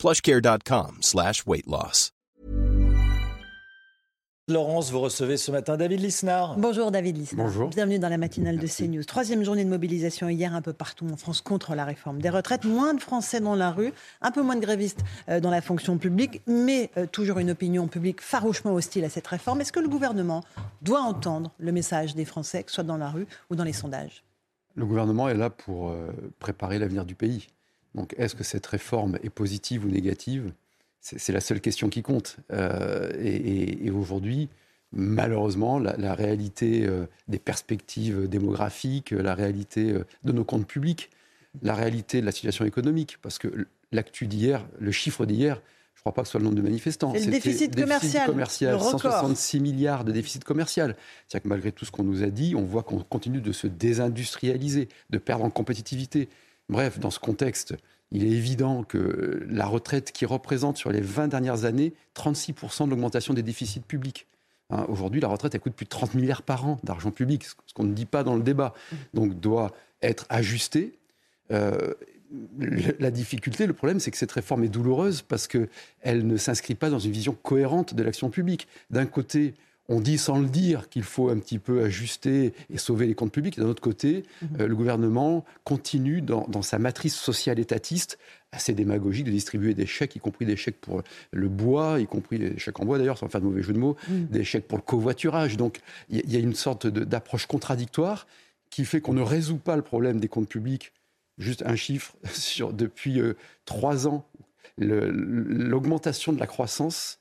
plushcare.com slash weight loss. Laurence, vous recevez ce matin David Lisnard. Bonjour David Lisnard. Bonjour. Bienvenue dans la matinale de CNews. Troisième journée de mobilisation hier un peu partout en France contre la réforme des retraites. Moins de Français dans la rue, un peu moins de grévistes euh, dans la fonction publique, mais euh, toujours une opinion publique farouchement hostile à cette réforme. Est-ce que le gouvernement doit entendre le message des Français, que ce soit dans la rue ou dans les sondages? Le gouvernement est là pour euh, préparer l'avenir du pays. Donc est-ce que cette réforme est positive ou négative? C'est la seule question qui compte. Euh, et, et aujourd'hui, malheureusement, la, la réalité euh, des perspectives démographiques, la réalité euh, de nos comptes publics, la réalité de la situation économique, parce que l'actu d'hier, le chiffre d'hier, je ne crois pas que ce soit le nombre de manifestants. C'est le déficit commercial. commercial 166 milliards de déficit commercial. C'est-à-dire que malgré tout ce qu'on nous a dit, on voit qu'on continue de se désindustrialiser, de perdre en compétitivité. Bref, dans ce contexte, il est évident que la retraite qui représente sur les 20 dernières années 36% de l'augmentation des déficits publics. Hein, Aujourd'hui, la retraite, coûte plus de 30 milliards par an d'argent public, ce qu'on ne dit pas dans le débat. Donc, doit être ajustée. Euh, la difficulté, le problème, c'est que cette réforme est douloureuse parce qu'elle ne s'inscrit pas dans une vision cohérente de l'action publique. D'un côté, on dit sans le dire qu'il faut un petit peu ajuster et sauver les comptes publics. D'un autre côté, mmh. euh, le gouvernement continue dans, dans sa matrice sociale étatiste assez démagogique de distribuer des chèques, y compris des chèques pour le bois, y compris des chèques en bois d'ailleurs, sans faire de mauvais jeu de mots, mmh. des chèques pour le covoiturage. Donc il y, y, a une sorte d'approche contradictoire qui fait qu'on ne résout pas le problème des comptes publics. Juste un chiffre, sur, depuis euh, trois ans, l'augmentation de la croissance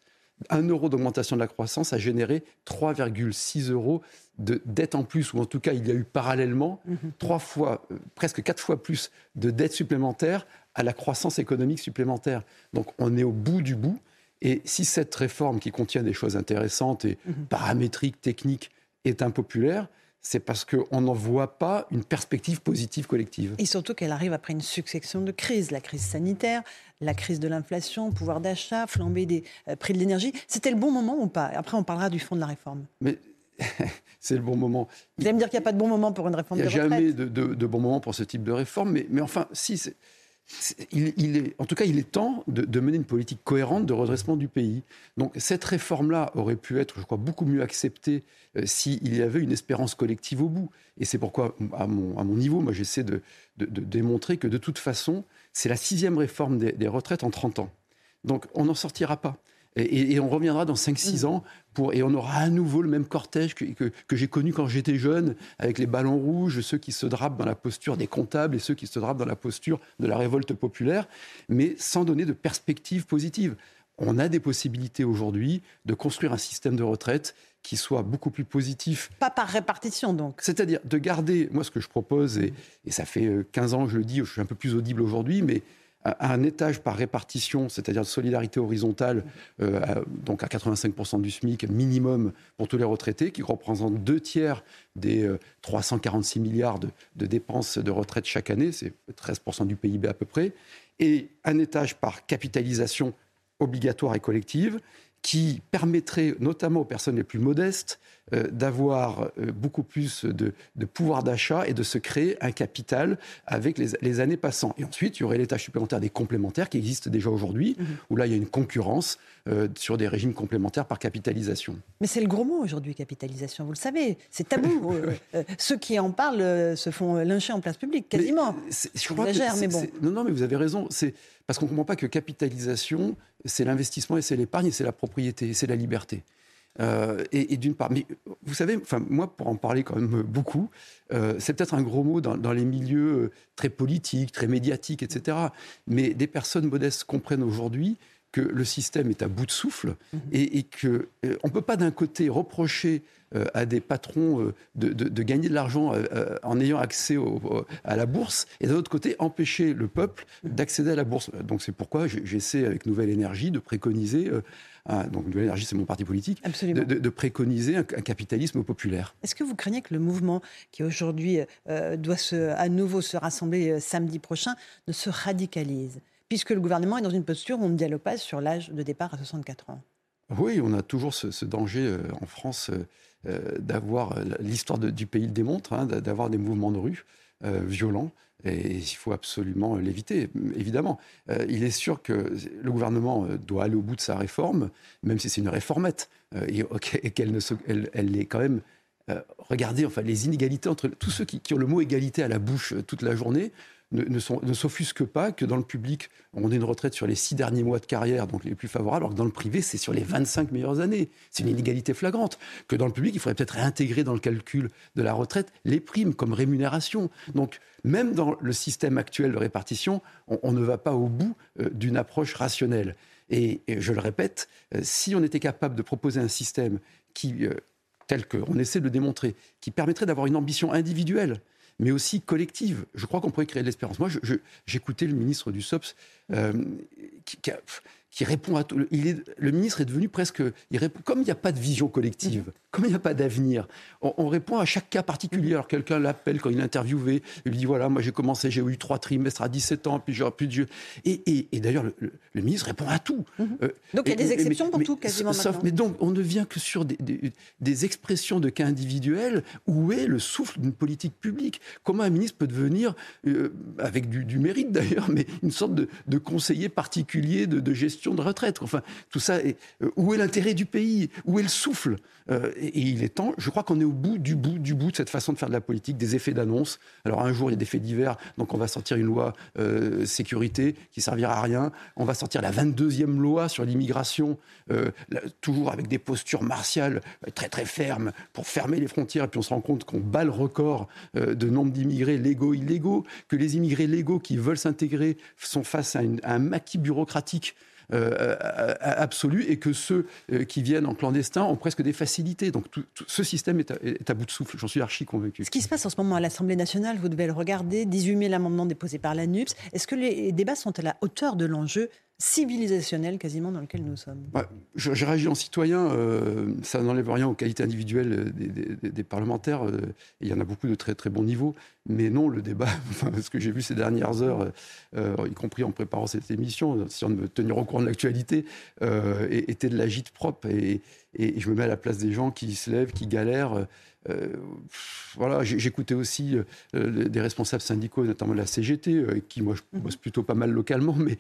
1 euro d'augmentation de la croissance a généré 3,6 euros de dette en plus, ou en tout cas, il y a eu parallèlement mmh. trois fois, euh, presque quatre fois plus de dettes supplémentaires à la croissance économique supplémentaire. Donc, on est au bout du bout. Et si cette réforme, qui contient des choses intéressantes et mmh. paramétriques, techniques, est impopulaire, c'est parce qu'on n'en voit pas une perspective positive collective. Et surtout qu'elle arrive après une succession de crises, la crise sanitaire, la crise de l'inflation, pouvoir d'achat, flambée des euh, prix de l'énergie. C'était le bon moment ou pas? Après, on parlera du fond de la réforme. Mais c'est le bon moment. Vous allez me dire qu'il n'y a pas de bon moment pour une réforme Il n'y a jamais de, de, de, bon moment pour ce type de réforme, mais, mais enfin, si, il, est, en tout cas, il est temps de, mener une politique cohérente de redressement du pays. Donc cette réforme-là aurait pu être, je crois, beaucoup mieux acceptée euh, s'il y avait une espérance collective au bout. Et c'est pourquoi, à mon, niveau, moi, j'essaie de, démontrer que de toute façon, c'est la sixième réforme des, des, retraites en 30 ans. Donc on n'en sortira pas. Et, et, on reviendra dans 5-6 ans pour, et on aura à nouveau le même cortège que, que, que j'ai connu quand j'étais jeune, avec les ballons rouges, ceux qui se drapent dans la posture des comptables et ceux qui se drapent dans la posture de la révolte populaire, mais sans donner de perspective positive. On a des possibilités aujourd'hui de construire un système de retraite qui soit beaucoup plus positif. Pas par répartition, donc. C'est-à-dire de garder, moi ce que je propose, et, et, ça fait 15 ans que je le dis, je suis un peu plus audible aujourd'hui, mais un étage par répartition, c'est-à-dire de solidarité horizontale, euh, donc à 85% du SMIC minimum pour tous les retraités, qui représente deux tiers des euh, 346 milliards de, de, dépenses de retraite chaque année, c'est 13% du PIB à peu près, et un étage par capitalisation obligatoire et collective, qui permettrait notamment aux personnes les plus modestes euh, d'avoir euh, beaucoup plus de, de pouvoir d'achat et de se créer un capital avec les, les, années passant. Et ensuite, il y aurait les tâches supplémentaires des complémentaires qui existent déjà aujourd'hui, mmh. où là, il y a une concurrence euh, sur des régimes complémentaires par capitalisation. Mais c'est le gros mot aujourd'hui, capitalisation, vous le savez. C'est tabou. Ceux qui en parlent se font lyncher en place publique, quasiment. je crois mais bon. Non, non, mais vous avez raison. C'est parce qu'on ne comprend pas que capitalisation, c'est l'investissement et c'est l'épargne et c'est la propriété et c'est la liberté. Euh, et, d'une part, mais vous savez, enfin moi pour en parler quand même beaucoup, euh, c'est peut-être un gros mot dans, dans, les milieux très politiques, très médiatiques, etc. Mais des personnes modestes comprennent aujourd'hui que le système est à bout de souffle mhm. et, qu'on ne peut pas d'un côté reprocher à des patrons de, gagner de l'argent en ayant accès à la bourse, et d'un autre côté, empêcher le peuple d'accéder à la bourse. Donc c'est pourquoi j'essaie, avec Nouvelle Énergie, de préconiser donc Nouvelle Énergie, c'est mon parti politique, de, préconiser un, capitalisme populaire. Est-ce que vous craignez que le mouvement qui aujourd'hui euh, doit se, à nouveau se rassembler euh, samedi prochain ne se radicalise? Puisque le gouvernement est dans une posture où on ne dialogue pas sur l'âge de départ à 64 ans. Oui, on a toujours ce, danger euh, en France d'avoir, l'histoire du pays le démontre, hein, d'avoir des mouvements de rue violents. Et il faut absolument l'éviter, évidemment. Euh, il est sûr que le gouvernement euh, doit aller au bout de sa réforme, même si c'est une réformette, euh, et, qu'elle elle, est quand même. regardez enfin, les inégalités entre tous ceux qui, ont le mot égalité à la bouche toute la journée ne, ne s'offusquent pas que dans le public, on ait une retraite sur les six derniers mois de carrière, donc les plus favorables, alors que dans le privé, c'est sur les 25 meilleures années. C'est une inégalité flagrante. Que dans le public, il faudrait peut-être réintégrer dans le calcul de la retraite les primes comme rémunération. Donc, même dans le système actuel de répartition, on, ne va pas au bout euh, d'une approche rationnelle. Et, je le répète, euh, si on était capable de proposer un système qui, euh, tel qu'on essaie de le démontrer, qui permettrait d'avoir une ambition individuelle, mais aussi collective. Je crois qu'on pourrait créer de l'espérance. Moi, j'écoutais le ministre du SOPS qui, qui, a, qui répond à tout. Il est, le ministre est devenu presque. Il répond, comme il n'y a pas de vision collective, mhm. comme il n'y a pas d'avenir, on, répond à chaque cas particulier. Alors quelqu'un l'appelle quand il est interviewé, il lui dit voilà, moi j'ai commencé, j'ai eu trois trimestres à 17 ans, puis j'aurai plus de jeu. Et, et, d'ailleurs, le, ministre répond à tout. Mhm. Euh, donc il y a des exceptions pour tout, quasiment. Sauf, mais donc on ne vient que sur des, des, expressions de cas individuels. Où est le souffle d'une politique publique? Comment un ministre peut devenir, euh, avec du, mérite d'ailleurs, mais une sorte de, de conseiller particulier de, gestion de retraite. Enfin, tout ça, euh, où est l'intérêt du pays? Où est le souffle? Euh, et, il est temps, je crois qu'on est au bout du bout du bout de cette façon de faire de la politique, des effets d'annonce. Alors un jour, il y a des faits divers, donc on va sortir une loi euh, sécurité qui servira à rien. On va sortir la 22e loi sur l'immigration, toujours avec des postures martiales très très fermes pour fermer les frontières. Et puis on se rend compte qu'on bat le record de nombre d'immigrés légaux, illégaux, que les immigrés légaux qui veulent s'intégrer sont face à un maquis bureaucratique euh, euh, absolue et que ceux euh, qui viennent en clandestin ont presque des facilités. Donc tout, ce système est à, bout de souffle, j'en suis archi convaincu. Ce qui se passe en ce moment à l'Assemblée nationale, vous devez le regarder, 18 000 amendements déposés par la NUPS. Est-ce que les débats sont à la hauteur de l'enjeu civilisationnel quasiment dans lequel nous sommes. J'ai réagi en citoyen, euh, ça n'enlève rien aux qualités individuelles des, parlementaires, euh, il y en a beaucoup de très très bons niveaux, mais non, le débat, ce que j'ai vu ces dernières heures, euh, y compris en préparant cette émission, si on me tenir au courant de l'actualité, était de l'agite propre, et, et, je me mets à la place des gens qui se lèvent, qui galèrent, euh, voilà, j'écoutais aussi euh, des responsables syndicaux, notamment la CGT, euh, qui moi je mhm. bosse plutôt pas mal localement, mais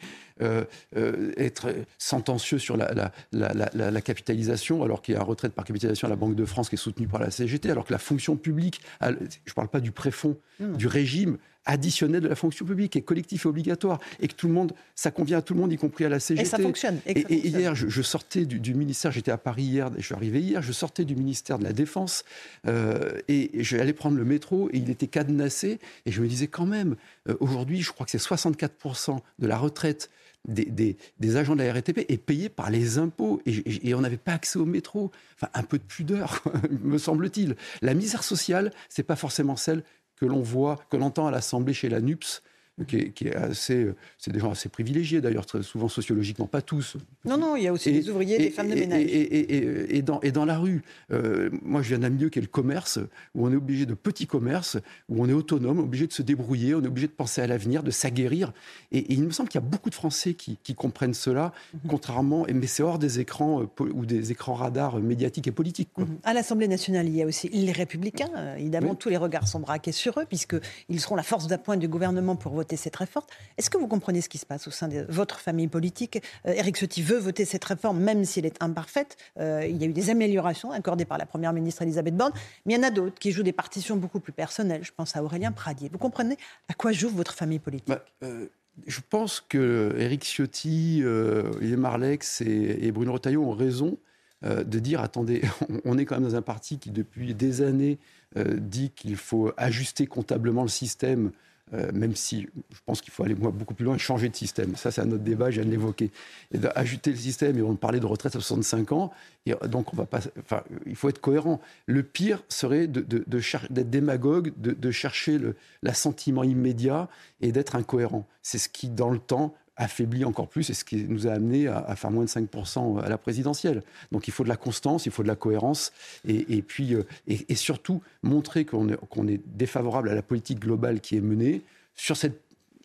être sentencieux sur la, la, capitalisation, alors qu'il y a un retraite par capitalisation à la Banque de France qui est soutenue par la CGT, alors que la fonction publique, je ne parle pas du préfond, du régime, additionnel de la fonction publique, est collectif et obligatoire, et que tout le monde, ça convient à tout le monde, y compris à la CGT. Et ça fonctionne. Et, hier, je, sortais du, ministère, j'étais à Paris hier, je suis arrivé hier, je sortais du ministère de la Défense, euh, et, je vais prendre le métro, et il était cadenassé, et je me disais quand même, euh, aujourd'hui, je crois que c'est 64% de la retraite des, agents de la RATP est payée par les impôts et, on n'avait pas accès au métro. Enfin, un peu de pudeur, me semble-t-il. La misère sociale, c'est pas forcément celle que l'on voit, que l'on entend à l'Assemblée chez la NUPS, qui est, assez, c'est des gens assez privilégiés d'ailleurs, souvent sociologiquement, pas tous. Non, non, il y a aussi des ouvriers, des femmes de ménage. Et, dans, et dans la rue, euh, moi je viens d'un milieu qui est le commerce, où on est obligé de petits commerces, où on est autonome, obligé de se débrouiller, on est obligé de penser à l'avenir, de s'aguerrir. Et, il me semble qu'il y a beaucoup de Français qui, comprennent cela, mhm. contrairement, mais c'est hors des écrans euh, ou des écrans radars médiatiques et politiques. Quoi. Mhm. À l'Assemblée nationale, il y a aussi les Républicains. Euh, évidemment, tous les regards sont braqués sur eux, puisqu'ils seront la force d'appoint du gouvernement pour voter cette réforme. Est-ce que vous comprenez ce qui se passe au sein de votre famille politique? Eric euh, Ciotti veut voter cette réforme, même si elle est imparfaite. Euh, il y a eu des améliorations accordées par la Première ministre Elisabeth Borne, mais il y en a d'autres qui jouent des partitions beaucoup plus personnelles. Je pense à Aurélien Pradier. Vous comprenez à quoi joue votre famille politique? Bah, euh, Je pense que Éric Ciotti, Olivier Marlex et, Bruno Retailleau ont raison de dire attendez, on est quand même dans un parti qui depuis des années dit qu'il faut ajuster comptablement le système euh, même si je pense qu'il faut aller beaucoup plus loin changer de système. Ça, c'est un autre débat, je viens de l'évoquer. Et d'ajouter le système, et on parlait de retraite à 65 ans, donc on va pas, enfin, il faut être cohérent. Le pire serait d'être de, de, démagogue, de, chercher l'assentiment immédiat et d'être incohérent. C'est ce qui, dans le temps, affaiblit encore plus et ce qui nous a amené à, faire moins de 5% à la présidentielle. Donc il faut de la constance, il faut de la cohérence et, puis euh, et, surtout montrer qu'on est, est défavorable à la politique globale qui est menée. Sur cette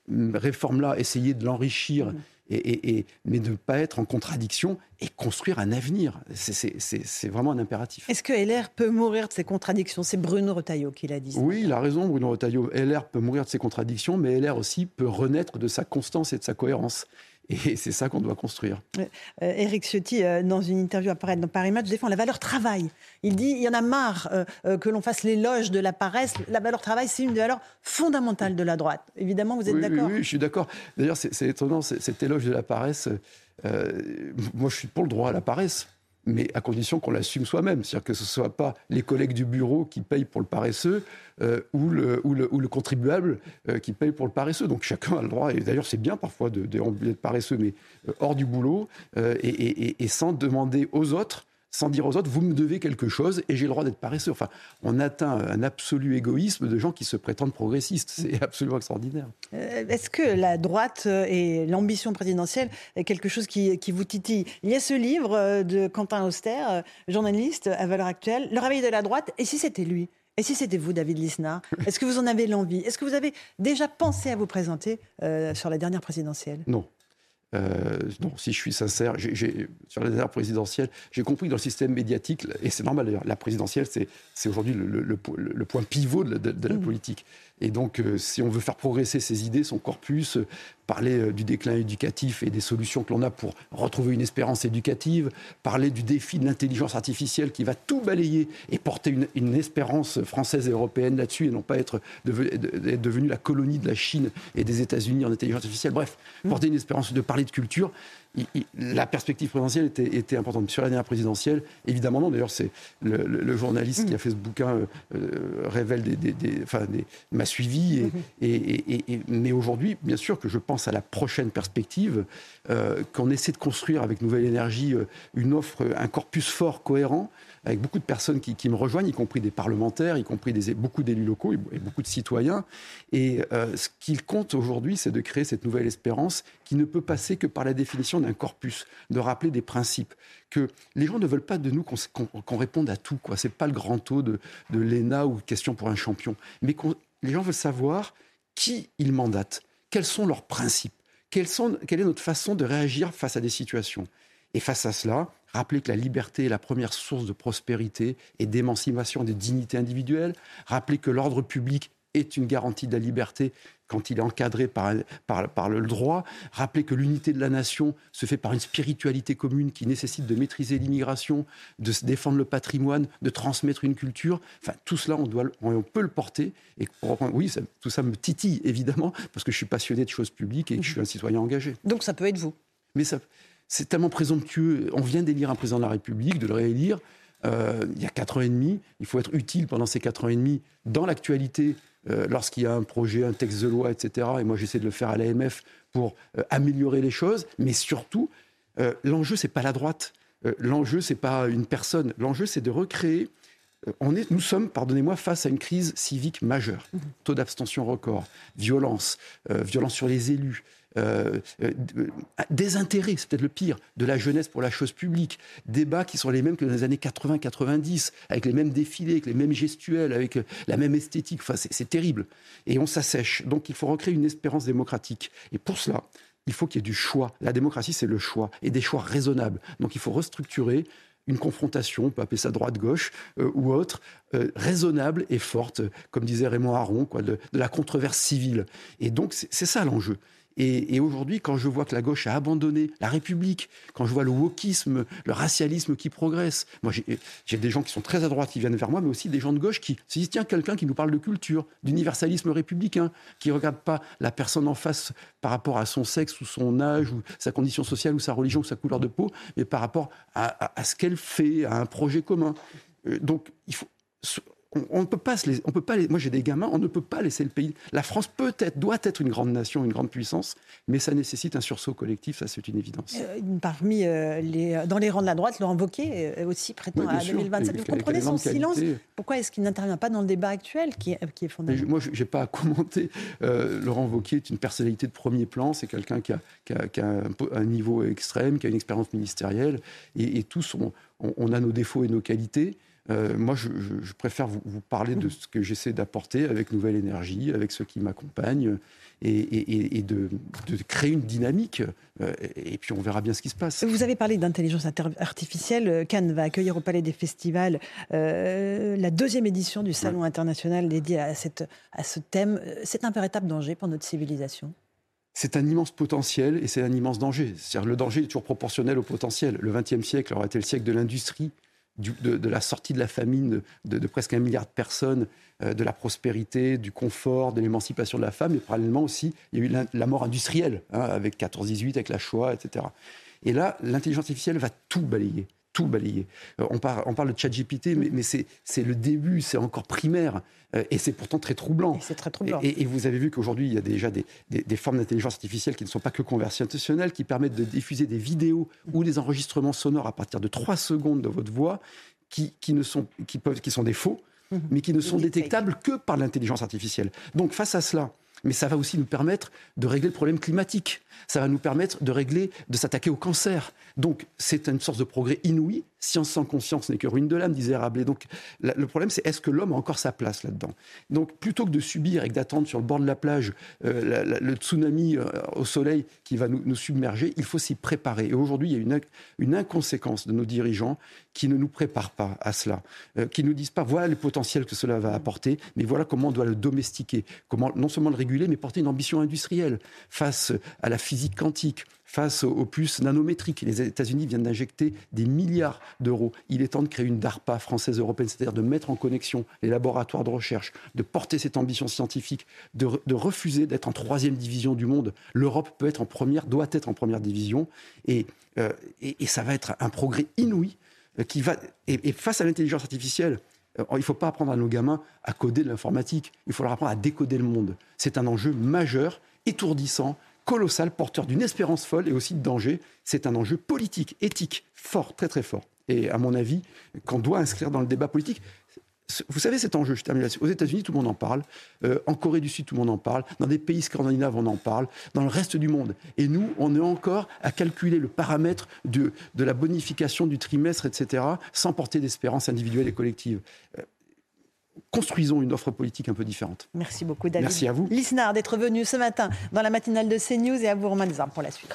réforme-là, essayer de l'enrichir et, mais ne pas être en contradiction et construire un avenir. C'est vraiment un impératif. Est-ce que LR peut mourir de ses contradictions? C'est Bruno Retailleau qui l'a dit. Oui, il a raison, Bruno Retailleau. LR peut mourir de ses contradictions, mais LR aussi peut renaître de sa constance et de sa cohérence. Et c'est ça qu'on doit construire. Euh, Éric Ciotti, euh, dans une interview apparaître dans Paris Match, défend la valeur travail. Il dit il y en a marre euh, que l'on fasse l'éloge de la paresse. La valeur travail, c'est une des valeurs fondamentales de la droite. Évidemment, vous êtes d'accord oui, oui, je suis d'accord. D'ailleurs, c'est étonnant, cet éloge de la paresse. moi, je suis pour le droit à la paresse mais à condition qu'on l'assume soi-même. C'est-à-dire que ce ne soit pas les collègues du bureau qui payent pour le paresseux euh, ou, le, ou, le, ou, le, contribuable euh, qui paye pour le paresseux. Donc chacun a le droit, et d'ailleurs c'est bien parfois de, de, paresseux, mais euh, hors du boulot et, sans demander aux autres sans dire aux autres, vous me devez quelque chose et j'ai le droit d'être paresseux. Enfin, on atteint un absolu égoïsme de gens qui se prétendent progressistes. C'est absolument extraordinaire. Euh, est-ce que la droite et l'ambition présidentielle est quelque chose qui, vous titille? Il y a ce livre euh, de Quentin Auster, euh, journaliste à Valeur Actuelle, Le réveil de la droite. Et si c'était lui? Et si c'était vous, David Lisnard? Est-ce que vous en avez l'envie? Est-ce que vous avez déjà pensé à vous présenter sur la dernière présidentielle? Non. Euh, non, si je suis sincère, sur la dernière présidentielle, j'ai compris que dans le système médiatique, et c'est normal d'ailleurs, la présidentielle, c'est aujourd'hui le, point pivot de, la mmh. politique. Et donc, euh, si on veut faire progresser ses idées, son corpus, euh, parler euh, du déclin éducatif et des solutions que l'on a pour retrouver une espérance éducative, parler du défi de l'intelligence artificielle qui va tout balayer et porter une, espérance française et européenne là-dessus et non pas être, devenue la colonie de la Chine et des États-Unis en intelligence artificielle. Bref, mmh. porter une espérance de parler de culture la perspective présidentielle était, importante. Sur la dernière présidentielle, évidemment non. D'ailleurs, c'est le, journaliste qui a fait ce bouquin euh, révèle des, enfin, m'a suivi. Et, mais aujourd'hui, bien sûr que je pense à la prochaine perspective, euh, qu'on essaie de construire avec Nouvelle Énergie une offre, un corpus fort, cohérent, avec beaucoup de personnes qui, me rejoignent, y compris des parlementaires, y compris des, beaucoup d'élus locaux et, beaucoup de citoyens. Et euh, ce qu'il compte aujourd'hui, c'est de créer cette nouvelle espérance qui ne peut passer que par la définition d'un corpus, de rappeler des principes. Que les gens ne veulent pas de nous qu'on réponde à tout. Ce n'est pas le grand taux de, de l'ENA ou question pour un champion. Mais les gens veulent savoir qui ils mandatent, quels sont leurs principes, quelle est notre façon de réagir face à des situations. Et face à cela, rappeler que la liberté est la première source de prospérité et d'émancipation des dignités individuelles, rappeler que l'ordre public est une garantie de la liberté quand il est encadré par, par, le droit, rappeler que l'unité de la nation se fait par une spiritualité commune qui nécessite de maîtriser l'immigration, de se défendre le patrimoine, de transmettre une culture. Enfin, tout cela, on, doit, on peut le porter. Et oui, tout ça me titille, évidemment, parce que je suis passionné de choses publiques et que je suis un citoyen engagé. Donc ça peut être vous Mais ça, c'est tellement présomptueux. On vient d'élire un président de la République, de le réélire. Euh, il y a quatre ans et demi. Il faut être utile pendant ces quatre ans et demi dans l'actualité, euh, lorsqu'il y a un projet, un texte de loi, etc. Et moi, j'essaie de le faire à l'AMF pour euh, améliorer les choses. Mais surtout, l'enjeu, c'est pas la droite. l'enjeu, c'est pas une personne. L'enjeu, c'est de recréer. On est, nous sommes, pardonnez-moi, face à une crise civique majeure. Mmh. Taux d'abstention record, violence, violence sur les élus, euh, euh, désintérêt, c'est peut-être le pire, de la jeunesse pour la chose publique, débats qui sont les mêmes que dans les années 80-90, avec les mêmes défilés, avec les mêmes gestuels, avec euh, la même esthétique, enfin c'est terrible. Et on s'assèche. Donc il faut recréer une espérance démocratique. Et pour cela, il faut qu'il y ait du choix. La démocratie, c'est le choix, et des choix raisonnables. Donc il faut restructurer une confrontation, on peut appeler ça droite-gauche ou autre, raisonnable et forte, comme disait Raymond Aron, quoi, de, la controverse civile. Et donc c'est ça l'enjeu. Et, aujourd'hui, quand je vois que la gauche a abandonné la République, quand je vois le wokisme, le racialisme qui progresse, moi j'ai des gens qui sont très à droite qui viennent vers moi, mais aussi des gens de gauche qui se disent tiens, quelqu'un qui nous parle de culture, d'universalisme républicain, qui ne regarde pas la personne en face par rapport à son sexe ou son âge ou sa condition sociale ou sa religion ou sa couleur de peau, mais par rapport à, à ce qu'elle fait, à un projet commun. Euh, donc il faut on, ne peut pas se on peut pas moi j'ai des gamins, on ne peut pas laisser le pays. La France peut-être, doit être une grande nation, une grande puissance, mais ça nécessite un sursaut collectif, ça c'est une évidence. Euh, parmi euh, les, dans les rangs de la droite, Laurent Wauquiez aussi prétend à 2027. Vous comprenez son silence Pourquoi est-ce qu'il n'intervient pas dans le débat actuel qui est, qui est fondamental Moi, je n'ai pas à commenter. Laurent Wauquiez est une personnalité de premier plan, c'est quelqu'un qui a, qui a, un, niveau extrême, qui a une expérience ministérielle, et, tous, on a nos défauts et nos qualités. Euh, moi, je, préfère vous, parler de ce que j'essaie d'apporter avec Nouvelle Énergie, avec ceux qui m'accompagnent, et, de, créer une dynamique. Euh, et puis, on verra bien ce qui se passe. Vous avez parlé d'intelligence artificielle. Cannes va accueillir au Palais des Festivals euh, la deuxième édition du Salon international dédié à, cette, à ce thème. C'est un véritable danger pour notre civilisation? C'est un immense potentiel et c'est un immense danger. C'est-à-dire le danger est toujours proportionnel au potentiel. Le XXe siècle aura été le siècle de l'industrie, de, la sortie de la famine de, presque un milliard de personnes, euh, de la prospérité, du confort, de l'émancipation de la femme, et parallèlement aussi, il y a eu la, mort industrielle, hein, avec 14-18, avec la Shoah, etc. Et là, l'intelligence artificielle va tout balayer tout balayer. Euh, on, parle, on parle de ChatGPT, mais, mais c'est le début, c'est encore primaire. Euh, et c'est pourtant très troublant. C'est très troublant. Et, vous avez vu qu'aujourd'hui, il y a déjà des, des, formes d'intelligence artificielle qui ne sont pas que conversationnelles, qui permettent de diffuser des vidéos ou des enregistrements sonores à partir de 3 secondes de votre voix, qui, qui ne sont, qui peuvent, qui sont des faux, mhm. mais qui ne sont détectables que par l'intelligence artificielle. Donc face à cela, mais ça va aussi nous permettre de régler le problème climatique. Ça va nous permettre de régler, de s'attaquer au cancer. Donc, c'est une source de progrès inouï. Science sans conscience n'est que ruine de l'âme, disait Rabelais. Donc, le problème, c'est est-ce que l'homme a encore sa place là-dedans? Donc, plutôt que de subir et d'attendre sur le bord de la plage euh, le tsunami euh, au soleil qui va nous, submerger, il faut s'y préparer. Et aujourd'hui, il y a une, une, inconséquence de nos dirigeants qui ne nous préparent pas à cela, euh, qui nous disent pas voilà le potentiel que cela va apporter, mais voilà comment on doit le domestiquer, comment non seulement le réguler, mais porter une ambition industrielle face à la physique quantique, face aux puces nanométriques. Les États-Unis viennent d'injecter des milliards d'euros. Il est temps de créer une DARPA française européenne, c'est-à-dire de mettre en connexion les laboratoires de recherche, de porter cette ambition scientifique, de, refuser d'être en troisième division du monde. L'Europe peut être en première, doit être en première division, et, euh, ça va être un progrès inouï euh, qui va. Et, face à l'intelligence artificielle, il ne faut pas apprendre à nos gamins à coder de l'informatique. Il faut leur apprendre à décoder le monde. C'est un enjeu majeur, étourdissant, colossal, porteur d'une espérance folle et aussi de danger. C'est un enjeu politique, éthique, fort, très très fort. Et à mon avis, qu'on doit inscrire dans le débat politique, vous savez cet enjeu, je termine Aux États-Unis, tout le monde en parle. Euh, en Corée du Sud, tout le monde en parle. Dans des pays scandinaves, on en parle. Dans le reste du monde. Et nous, on est encore à calculer le paramètre de, de la bonification du trimestre, etc., sans porter d'espérance individuelle et collective. Euh, construisons une offre politique un peu différente. Merci beaucoup, David. Merci à vous. Lisnard d'être venu ce matin dans la matinale de CNews et à vous, Romain Desarmes, pour la suite.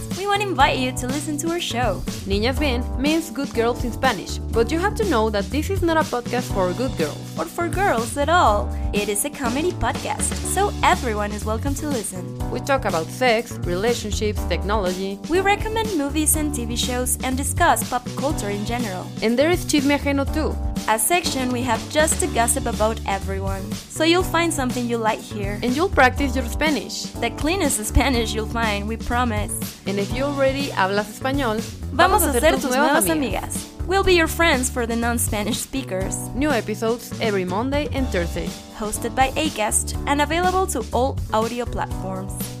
We want to invite you to listen to our show. Niñas Bien means good girls in Spanish, but you have to know that this is not a podcast for good girls. Or for girls at all. It is a comedy podcast, so everyone is welcome to listen. We talk about sex, relationships, technology. We recommend movies and TV shows and discuss pop culture in general. And there is Chisme Ajeno too a section we have just to gossip about everyone. So you'll find something you like here. And you'll practice your Spanish. The cleanest Spanish you'll find, we promise. And if you already hablas español, vamos, vamos a ser tus, tus nuevas amigas. amigas. We'll be your friends for the non-Spanish speakers. New episodes every Monday and Thursday. Hosted by Acast and available to all audio platforms.